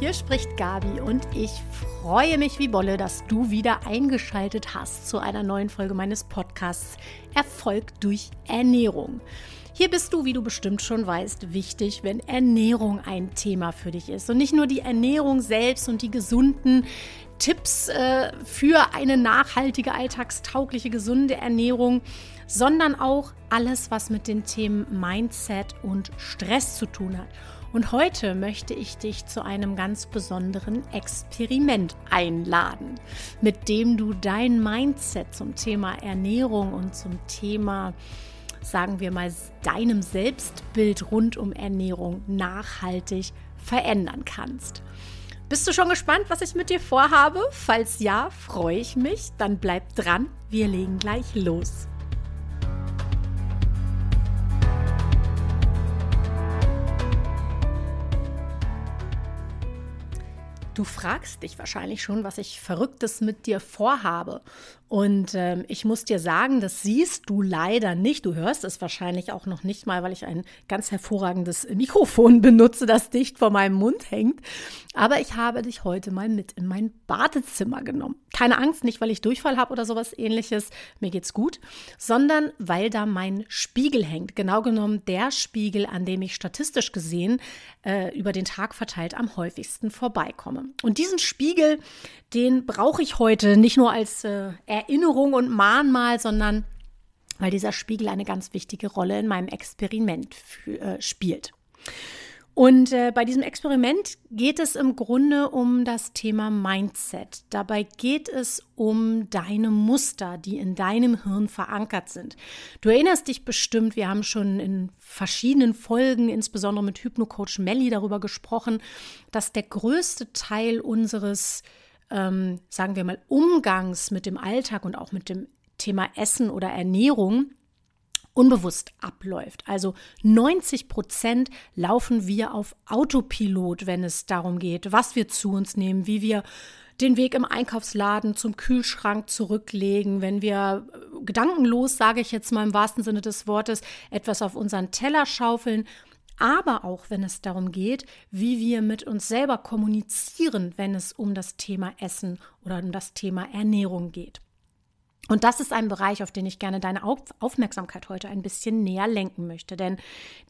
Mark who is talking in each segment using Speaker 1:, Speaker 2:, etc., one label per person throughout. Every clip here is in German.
Speaker 1: hier spricht Gabi und ich freue mich wie Bolle, dass du wieder eingeschaltet hast zu einer neuen Folge meines Podcasts Erfolg durch Ernährung. Hier bist du, wie du bestimmt schon weißt, wichtig, wenn Ernährung ein Thema für dich ist. Und nicht nur die Ernährung selbst und die gesunden Tipps äh, für eine nachhaltige, alltagstaugliche, gesunde Ernährung, sondern auch alles, was mit den Themen Mindset und Stress zu tun hat. Und heute möchte ich dich zu einem ganz besonderen Experiment einladen, mit dem du dein Mindset zum Thema Ernährung und zum Thema sagen wir mal, deinem Selbstbild rund um Ernährung nachhaltig verändern kannst. Bist du schon gespannt, was ich mit dir vorhabe? Falls ja, freue ich mich. Dann bleib dran. Wir legen gleich los. Du fragst dich wahrscheinlich schon, was ich Verrücktes mit dir vorhabe. Und ähm, ich muss dir sagen, das siehst du leider nicht. Du hörst es wahrscheinlich auch noch nicht mal, weil ich ein ganz hervorragendes Mikrofon benutze, das dicht vor meinem Mund hängt. Aber ich habe dich heute mal mit in mein Badezimmer genommen. Keine Angst, nicht weil ich Durchfall habe oder sowas ähnliches, mir geht's gut, sondern weil da mein Spiegel hängt. Genau genommen der Spiegel, an dem ich statistisch gesehen äh, über den Tag verteilt am häufigsten vorbeikomme. Und diesen Spiegel, den brauche ich heute nicht nur als äh, Erinnerung und Mahnmal, sondern weil dieser Spiegel eine ganz wichtige Rolle in meinem Experiment für, äh, spielt. Und äh, bei diesem Experiment geht es im Grunde um das Thema Mindset. Dabei geht es um deine Muster, die in deinem Hirn verankert sind. Du erinnerst dich bestimmt, wir haben schon in verschiedenen Folgen, insbesondere mit Hypnocoach Melly, darüber gesprochen, dass der größte Teil unseres ähm, sagen wir mal, Umgangs mit dem Alltag und auch mit dem Thema Essen oder Ernährung unbewusst abläuft. Also 90 Prozent laufen wir auf Autopilot, wenn es darum geht, was wir zu uns nehmen, wie wir den Weg im Einkaufsladen zum Kühlschrank zurücklegen, wenn wir äh, gedankenlos, sage ich jetzt mal im wahrsten Sinne des Wortes, etwas auf unseren Teller schaufeln aber auch wenn es darum geht, wie wir mit uns selber kommunizieren, wenn es um das Thema Essen oder um das Thema Ernährung geht. Und das ist ein Bereich, auf den ich gerne deine Aufmerksamkeit heute ein bisschen näher lenken möchte. Denn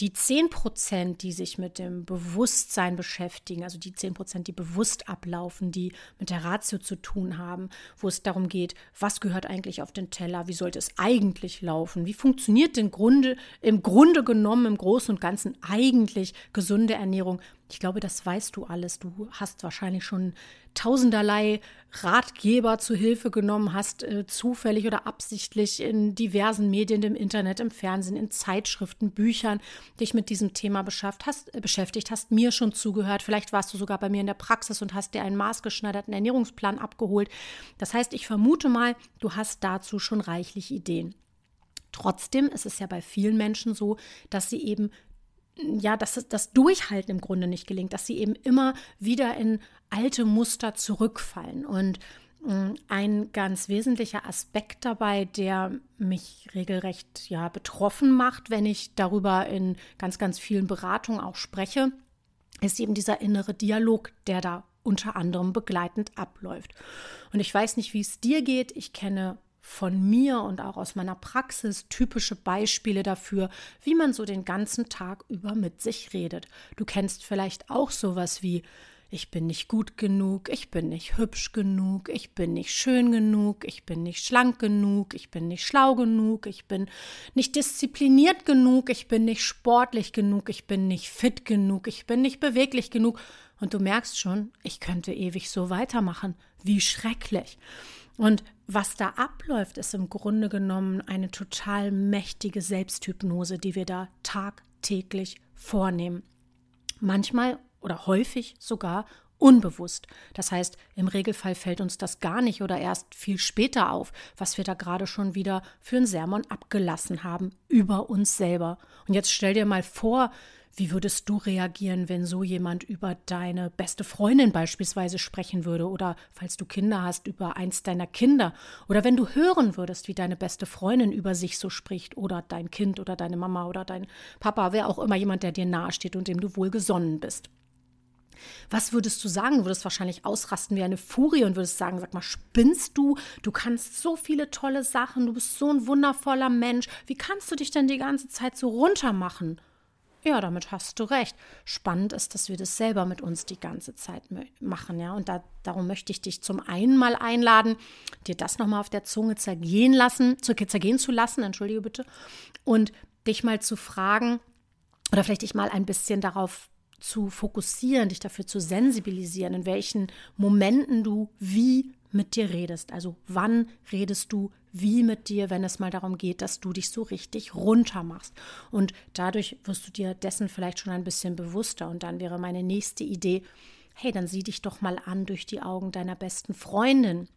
Speaker 1: die 10 Prozent, die sich mit dem Bewusstsein beschäftigen, also die 10 Prozent, die bewusst ablaufen, die mit der Ratio zu tun haben, wo es darum geht, was gehört eigentlich auf den Teller, wie sollte es eigentlich laufen, wie funktioniert denn Grunde, im Grunde genommen im Großen und Ganzen eigentlich gesunde Ernährung, ich glaube, das weißt du alles. Du hast wahrscheinlich schon tausenderlei Ratgeber zu Hilfe genommen, hast äh, zufällig oder absichtlich in diversen Medien, im Internet, im Fernsehen, in Zeitschriften, Büchern dich mit diesem Thema hast, äh, beschäftigt, hast mir schon zugehört. Vielleicht warst du sogar bei mir in der Praxis und hast dir einen maßgeschneiderten Ernährungsplan abgeholt. Das heißt, ich vermute mal, du hast dazu schon reichlich Ideen. Trotzdem ist es ja bei vielen Menschen so, dass sie eben ja, dass das Durchhalten im Grunde nicht gelingt, dass sie eben immer wieder in alte Muster zurückfallen. Und mm, ein ganz wesentlicher Aspekt dabei, der mich regelrecht ja betroffen macht, wenn ich darüber in ganz, ganz vielen Beratungen auch spreche, ist eben dieser innere Dialog, der da unter anderem begleitend abläuft. Und ich weiß nicht, wie es dir geht. Ich kenne von mir und auch aus meiner Praxis typische Beispiele dafür, wie man so den ganzen Tag über mit sich redet. Du kennst vielleicht auch sowas wie ich bin nicht gut genug, ich bin nicht hübsch genug, ich bin nicht schön genug, ich bin nicht schlank genug, ich bin nicht schlau genug, ich bin nicht diszipliniert genug, ich bin nicht sportlich genug, ich bin nicht fit genug, ich bin nicht beweglich genug. Und du merkst schon, ich könnte ewig so weitermachen. Wie schrecklich. Und was da abläuft, ist im Grunde genommen eine total mächtige Selbsthypnose, die wir da tagtäglich vornehmen. Manchmal oder häufig sogar unbewusst. Das heißt, im Regelfall fällt uns das gar nicht oder erst viel später auf, was wir da gerade schon wieder für ein Sermon abgelassen haben über uns selber. Und jetzt stell dir mal vor, wie würdest du reagieren, wenn so jemand über deine beste Freundin beispielsweise sprechen würde oder falls du Kinder hast, über eins deiner Kinder oder wenn du hören würdest, wie deine beste Freundin über sich so spricht oder dein Kind oder deine Mama oder dein Papa, wer auch immer jemand, der dir nahesteht und dem du wohlgesonnen bist. Was würdest du sagen? Du würdest wahrscheinlich ausrasten wie eine Furie und würdest sagen, sag mal, spinnst du? Du kannst so viele tolle Sachen, du bist so ein wundervoller Mensch. Wie kannst du dich denn die ganze Zeit so runter machen? Ja, damit hast du recht. Spannend ist, dass wir das selber mit uns die ganze Zeit machen, ja. Und da, darum möchte ich dich zum einen mal einladen, dir das nochmal auf der Zunge zergehen lassen, zergehen zu lassen, entschuldige bitte, und dich mal zu fragen oder vielleicht dich mal ein bisschen darauf zu fokussieren, dich dafür zu sensibilisieren, in welchen Momenten du wie mit dir redest. Also wann redest du wie mit dir, wenn es mal darum geht, dass du dich so richtig runter machst. Und dadurch wirst du dir dessen vielleicht schon ein bisschen bewusster. Und dann wäre meine nächste Idee, hey, dann sieh dich doch mal an durch die Augen deiner besten Freundin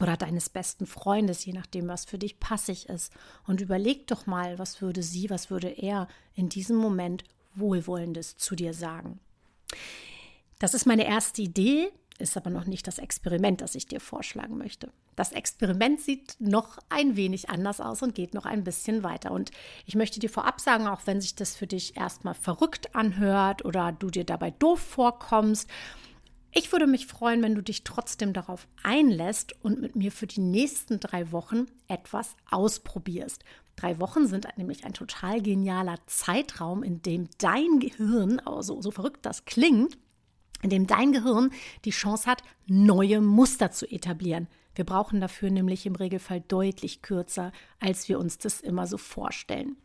Speaker 1: oder deines besten Freundes, je nachdem, was für dich passig ist. Und überleg doch mal, was würde sie, was würde er in diesem Moment Wohlwollendes zu dir sagen. Das ist meine erste Idee, ist aber noch nicht das Experiment, das ich dir vorschlagen möchte. Das Experiment sieht noch ein wenig anders aus und geht noch ein bisschen weiter. Und ich möchte dir vorab sagen, auch wenn sich das für dich erstmal verrückt anhört oder du dir dabei doof vorkommst, ich würde mich freuen, wenn du dich trotzdem darauf einlässt und mit mir für die nächsten drei Wochen etwas ausprobierst. Drei Wochen sind nämlich ein total genialer Zeitraum, in dem dein Gehirn, also so verrückt das klingt, in dem dein Gehirn die Chance hat, neue Muster zu etablieren. Wir brauchen dafür nämlich im Regelfall deutlich kürzer, als wir uns das immer so vorstellen.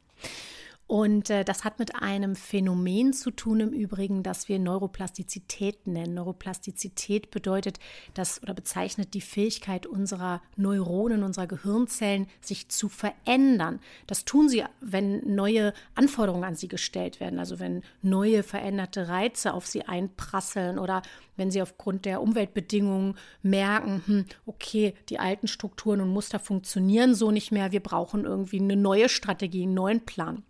Speaker 1: Und äh, das hat mit einem Phänomen zu tun im Übrigen, das wir Neuroplastizität nennen. Neuroplastizität bedeutet, dass oder bezeichnet die Fähigkeit unserer Neuronen, unserer Gehirnzellen, sich zu verändern. Das tun sie, wenn neue Anforderungen an sie gestellt werden, also wenn neue veränderte Reize auf sie einprasseln oder wenn sie aufgrund der Umweltbedingungen merken, hm, okay, die alten Strukturen und Muster funktionieren so nicht mehr, wir brauchen irgendwie eine neue Strategie, einen neuen Plan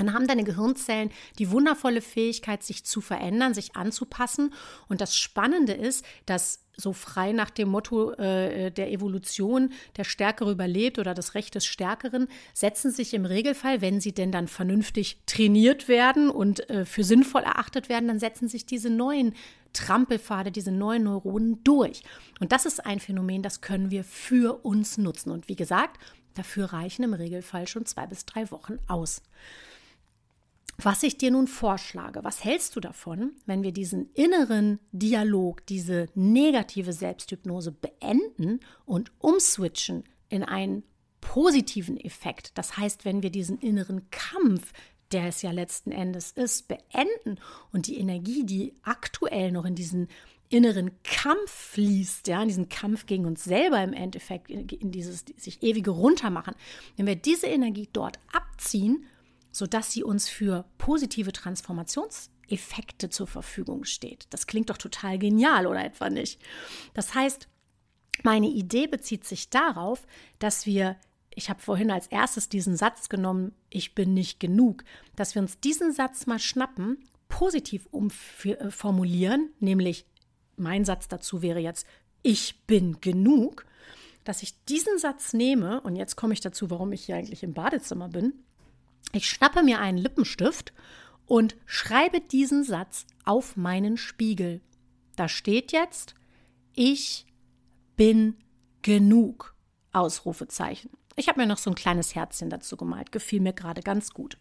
Speaker 1: dann haben deine Gehirnzellen die wundervolle Fähigkeit, sich zu verändern, sich anzupassen. Und das Spannende ist, dass so frei nach dem Motto äh, der Evolution der Stärkere überlebt oder das Recht des Stärkeren, setzen sich im Regelfall, wenn sie denn dann vernünftig trainiert werden und äh, für sinnvoll erachtet werden, dann setzen sich diese neuen Trampelpfade, diese neuen Neuronen durch. Und das ist ein Phänomen, das können wir für uns nutzen. Und wie gesagt, dafür reichen im Regelfall schon zwei bis drei Wochen aus. Was ich dir nun vorschlage, was hältst du davon, wenn wir diesen inneren Dialog, diese negative Selbsthypnose beenden und umswitchen in einen positiven Effekt? Das heißt, wenn wir diesen inneren Kampf, der es ja letzten Endes ist, beenden und die Energie, die aktuell noch in diesen inneren Kampf fließt, ja, in diesen Kampf gegen uns selber im Endeffekt, in dieses sich ewige Runtermachen, wenn wir diese Energie dort abziehen sodass sie uns für positive Transformationseffekte zur Verfügung steht. Das klingt doch total genial, oder etwa nicht? Das heißt, meine Idee bezieht sich darauf, dass wir, ich habe vorhin als erstes diesen Satz genommen, ich bin nicht genug, dass wir uns diesen Satz mal schnappen, positiv umformulieren, nämlich mein Satz dazu wäre jetzt, ich bin genug, dass ich diesen Satz nehme, und jetzt komme ich dazu, warum ich hier eigentlich im Badezimmer bin, ich schnappe mir einen Lippenstift und schreibe diesen Satz auf meinen Spiegel. Da steht jetzt, ich bin genug. Ausrufezeichen. Ich habe mir noch so ein kleines Herzchen dazu gemalt, gefiel mir gerade ganz gut.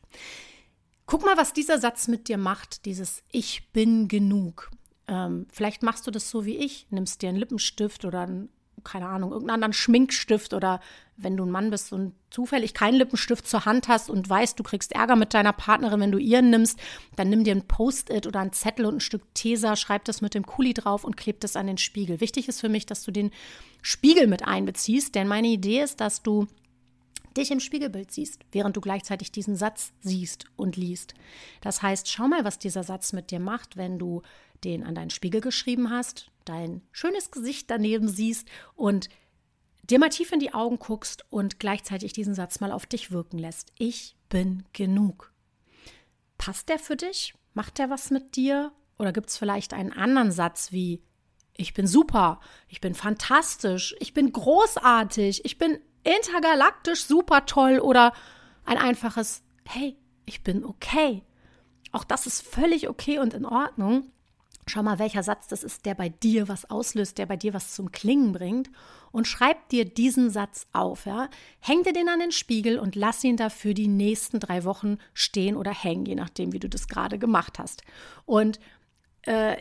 Speaker 1: Guck mal, was dieser Satz mit dir macht, dieses Ich bin genug. Ähm, vielleicht machst du das so wie ich, nimmst dir einen Lippenstift oder einen keine Ahnung, irgendeinen anderen Schminkstift oder wenn du ein Mann bist und zufällig keinen Lippenstift zur Hand hast und weißt, du kriegst Ärger mit deiner Partnerin, wenn du ihren nimmst, dann nimm dir ein Post-it oder ein Zettel und ein Stück Tesa, schreib das mit dem Kuli drauf und kleb das an den Spiegel. Wichtig ist für mich, dass du den Spiegel mit einbeziehst, denn meine Idee ist, dass du dich im Spiegelbild siehst, während du gleichzeitig diesen Satz siehst und liest. Das heißt, schau mal, was dieser Satz mit dir macht, wenn du den an deinen Spiegel geschrieben hast, dein schönes Gesicht daneben siehst und dir mal tief in die Augen guckst und gleichzeitig diesen Satz mal auf dich wirken lässt. Ich bin genug. Passt der für dich? Macht der was mit dir? Oder gibt es vielleicht einen anderen Satz wie ich bin super, ich bin fantastisch, ich bin großartig, ich bin intergalaktisch super toll oder ein einfaches Hey, ich bin okay. Auch das ist völlig okay und in Ordnung. Schau mal, welcher Satz das ist, der bei dir was auslöst, der bei dir was zum Klingen bringt. Und schreib dir diesen Satz auf. Ja? Häng dir den an den Spiegel und lass ihn dafür die nächsten drei Wochen stehen oder hängen, je nachdem, wie du das gerade gemacht hast. Und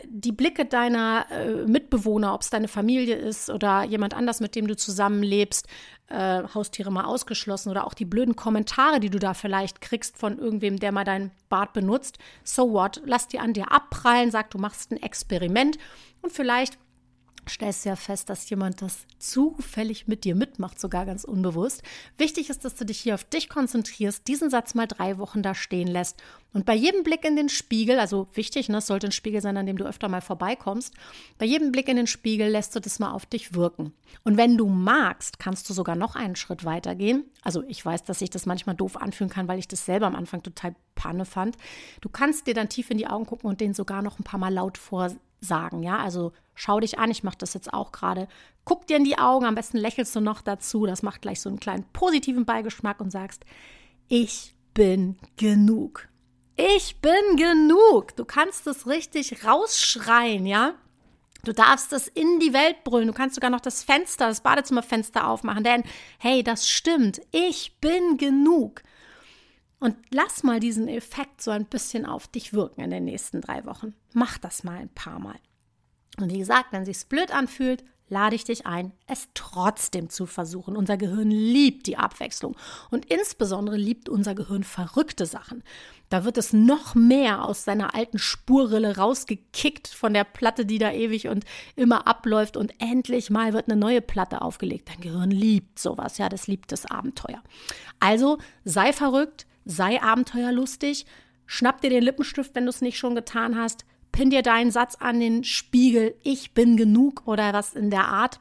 Speaker 1: die Blicke deiner äh, Mitbewohner, ob es deine Familie ist oder jemand anders, mit dem du zusammenlebst, äh, Haustiere mal ausgeschlossen oder auch die blöden Kommentare, die du da vielleicht kriegst von irgendwem, der mal dein Bart benutzt. So what? Lass die an dir abprallen, sag, du machst ein Experiment und vielleicht stellst du ja fest, dass jemand das zufällig mit dir mitmacht, sogar ganz unbewusst. Wichtig ist, dass du dich hier auf dich konzentrierst, diesen Satz mal drei Wochen da stehen lässt und bei jedem Blick in den Spiegel, also wichtig, ne, es sollte ein Spiegel sein, an dem du öfter mal vorbeikommst, bei jedem Blick in den Spiegel lässt du das mal auf dich wirken. Und wenn du magst, kannst du sogar noch einen Schritt weiter gehen. Also ich weiß, dass sich das manchmal doof anfühlen kann, weil ich das selber am Anfang total Panne fand. Du kannst dir dann tief in die Augen gucken und den sogar noch ein paar Mal laut vorsagen, ja? Also schau dich an, ich mache das jetzt auch gerade. Guck dir in die Augen, am besten lächelst du noch dazu, das macht gleich so einen kleinen positiven Beigeschmack und sagst, ich bin genug. Ich bin genug. Du kannst es richtig rausschreien, ja? Du darfst es in die Welt brüllen. Du kannst sogar noch das Fenster, das Badezimmerfenster aufmachen, denn hey, das stimmt. Ich bin genug. Und lass mal diesen Effekt so ein bisschen auf dich wirken in den nächsten drei Wochen. Mach das mal ein paar Mal. Und wie gesagt, wenn sich's blöd anfühlt, lade ich dich ein, es trotzdem zu versuchen. Unser Gehirn liebt die Abwechslung und insbesondere liebt unser Gehirn verrückte Sachen. Da wird es noch mehr aus seiner alten Spurrille rausgekickt von der Platte, die da ewig und immer abläuft und endlich mal wird eine neue Platte aufgelegt. Dein Gehirn liebt sowas, ja, das liebt das Abenteuer. Also sei verrückt, sei abenteuerlustig, schnapp dir den Lippenstift, wenn du es nicht schon getan hast, pin dir deinen Satz an den Spiegel, ich bin genug oder was in der Art.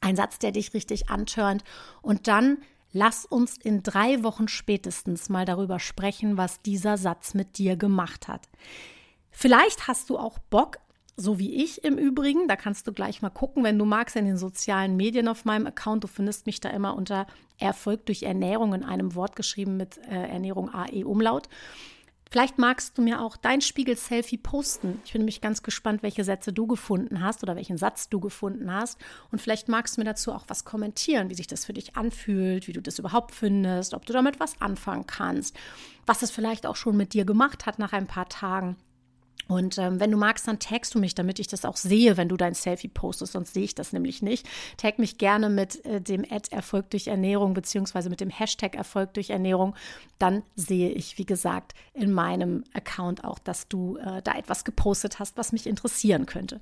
Speaker 1: Ein Satz, der dich richtig antörnt. Und dann lass uns in drei Wochen spätestens mal darüber sprechen, was dieser Satz mit dir gemacht hat. Vielleicht hast du auch Bock, so wie ich im Übrigen. Da kannst du gleich mal gucken, wenn du magst, in den sozialen Medien auf meinem Account. Du findest mich da immer unter Erfolg durch Ernährung in einem Wort geschrieben mit äh, Ernährung AE Umlaut. Vielleicht magst du mir auch dein Spiegel-Selfie posten. Ich bin nämlich ganz gespannt, welche Sätze du gefunden hast oder welchen Satz du gefunden hast. Und vielleicht magst du mir dazu auch was kommentieren, wie sich das für dich anfühlt, wie du das überhaupt findest, ob du damit was anfangen kannst, was es vielleicht auch schon mit dir gemacht hat nach ein paar Tagen. Und ähm, wenn du magst, dann tagst du mich, damit ich das auch sehe, wenn du dein Selfie postest, sonst sehe ich das nämlich nicht. Tag mich gerne mit äh, dem Ad Erfolg durch Ernährung beziehungsweise mit dem Hashtag Erfolg durch Ernährung. Dann sehe ich, wie gesagt, in meinem Account auch, dass du äh, da etwas gepostet hast, was mich interessieren könnte.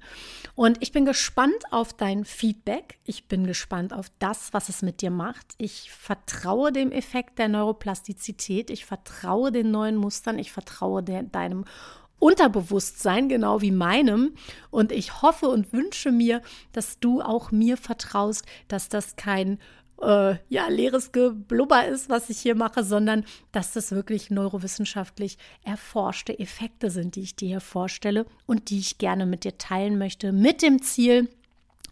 Speaker 1: Und ich bin gespannt auf dein Feedback. Ich bin gespannt auf das, was es mit dir macht. Ich vertraue dem Effekt der Neuroplastizität. Ich vertraue den neuen Mustern. Ich vertraue der, deinem Unterbewusstsein, genau wie meinem. Und ich hoffe und wünsche mir, dass du auch mir vertraust, dass das kein äh, ja, leeres Geblubber ist, was ich hier mache, sondern dass das wirklich neurowissenschaftlich erforschte Effekte sind, die ich dir hier vorstelle und die ich gerne mit dir teilen möchte, mit dem Ziel,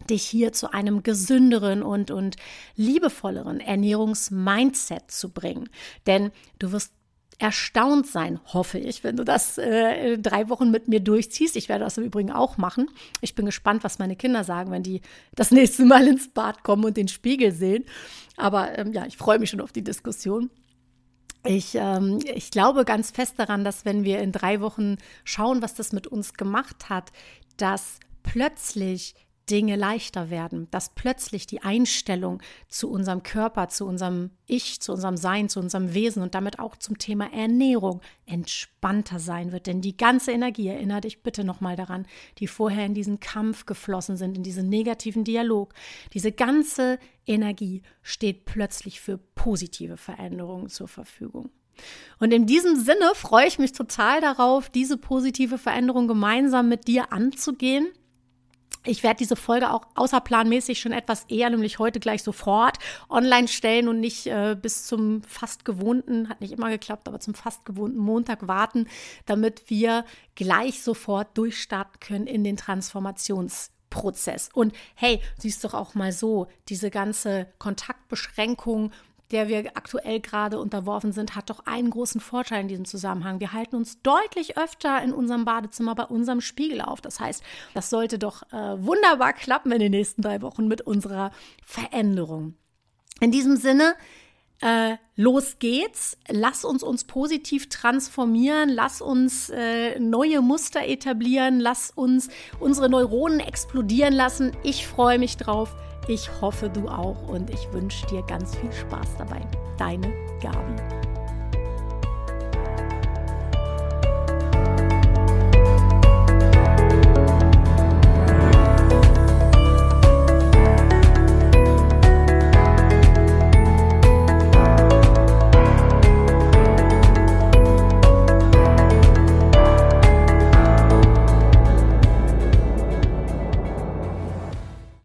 Speaker 1: dich hier zu einem gesünderen und, und liebevolleren Ernährungsmindset zu bringen. Denn du wirst erstaunt sein, hoffe ich, wenn du das äh, drei Wochen mit mir durchziehst. Ich werde das im Übrigen auch machen. Ich bin gespannt, was meine Kinder sagen, wenn die das nächste Mal ins Bad kommen und den Spiegel sehen. Aber ähm, ja, ich freue mich schon auf die Diskussion. Ich, ähm, ich glaube ganz fest daran, dass wenn wir in drei Wochen schauen, was das mit uns gemacht hat, dass plötzlich Dinge leichter werden, dass plötzlich die Einstellung zu unserem Körper, zu unserem Ich, zu unserem Sein, zu unserem Wesen und damit auch zum Thema Ernährung entspannter sein wird. Denn die ganze Energie, erinnere dich bitte nochmal daran, die vorher in diesen Kampf geflossen sind, in diesen negativen Dialog, diese ganze Energie steht plötzlich für positive Veränderungen zur Verfügung. Und in diesem Sinne freue ich mich total darauf, diese positive Veränderung gemeinsam mit dir anzugehen ich werde diese Folge auch außerplanmäßig schon etwas eher, nämlich heute gleich sofort online stellen und nicht äh, bis zum fast gewohnten, hat nicht immer geklappt, aber zum fast gewohnten Montag warten, damit wir gleich sofort durchstarten können in den Transformationsprozess. Und hey, siehst doch auch mal so, diese ganze Kontaktbeschränkung der wir aktuell gerade unterworfen sind, hat doch einen großen Vorteil in diesem Zusammenhang. Wir halten uns deutlich öfter in unserem Badezimmer bei unserem Spiegel auf. Das heißt, das sollte doch äh, wunderbar klappen in den nächsten drei Wochen mit unserer Veränderung. In diesem Sinne, äh, los geht's. Lass uns uns positiv transformieren. Lass uns äh, neue Muster etablieren. Lass uns unsere Neuronen explodieren lassen. Ich freue mich drauf. Ich hoffe, du auch. Und ich wünsche dir ganz viel Spaß dabei. Deine Gabi.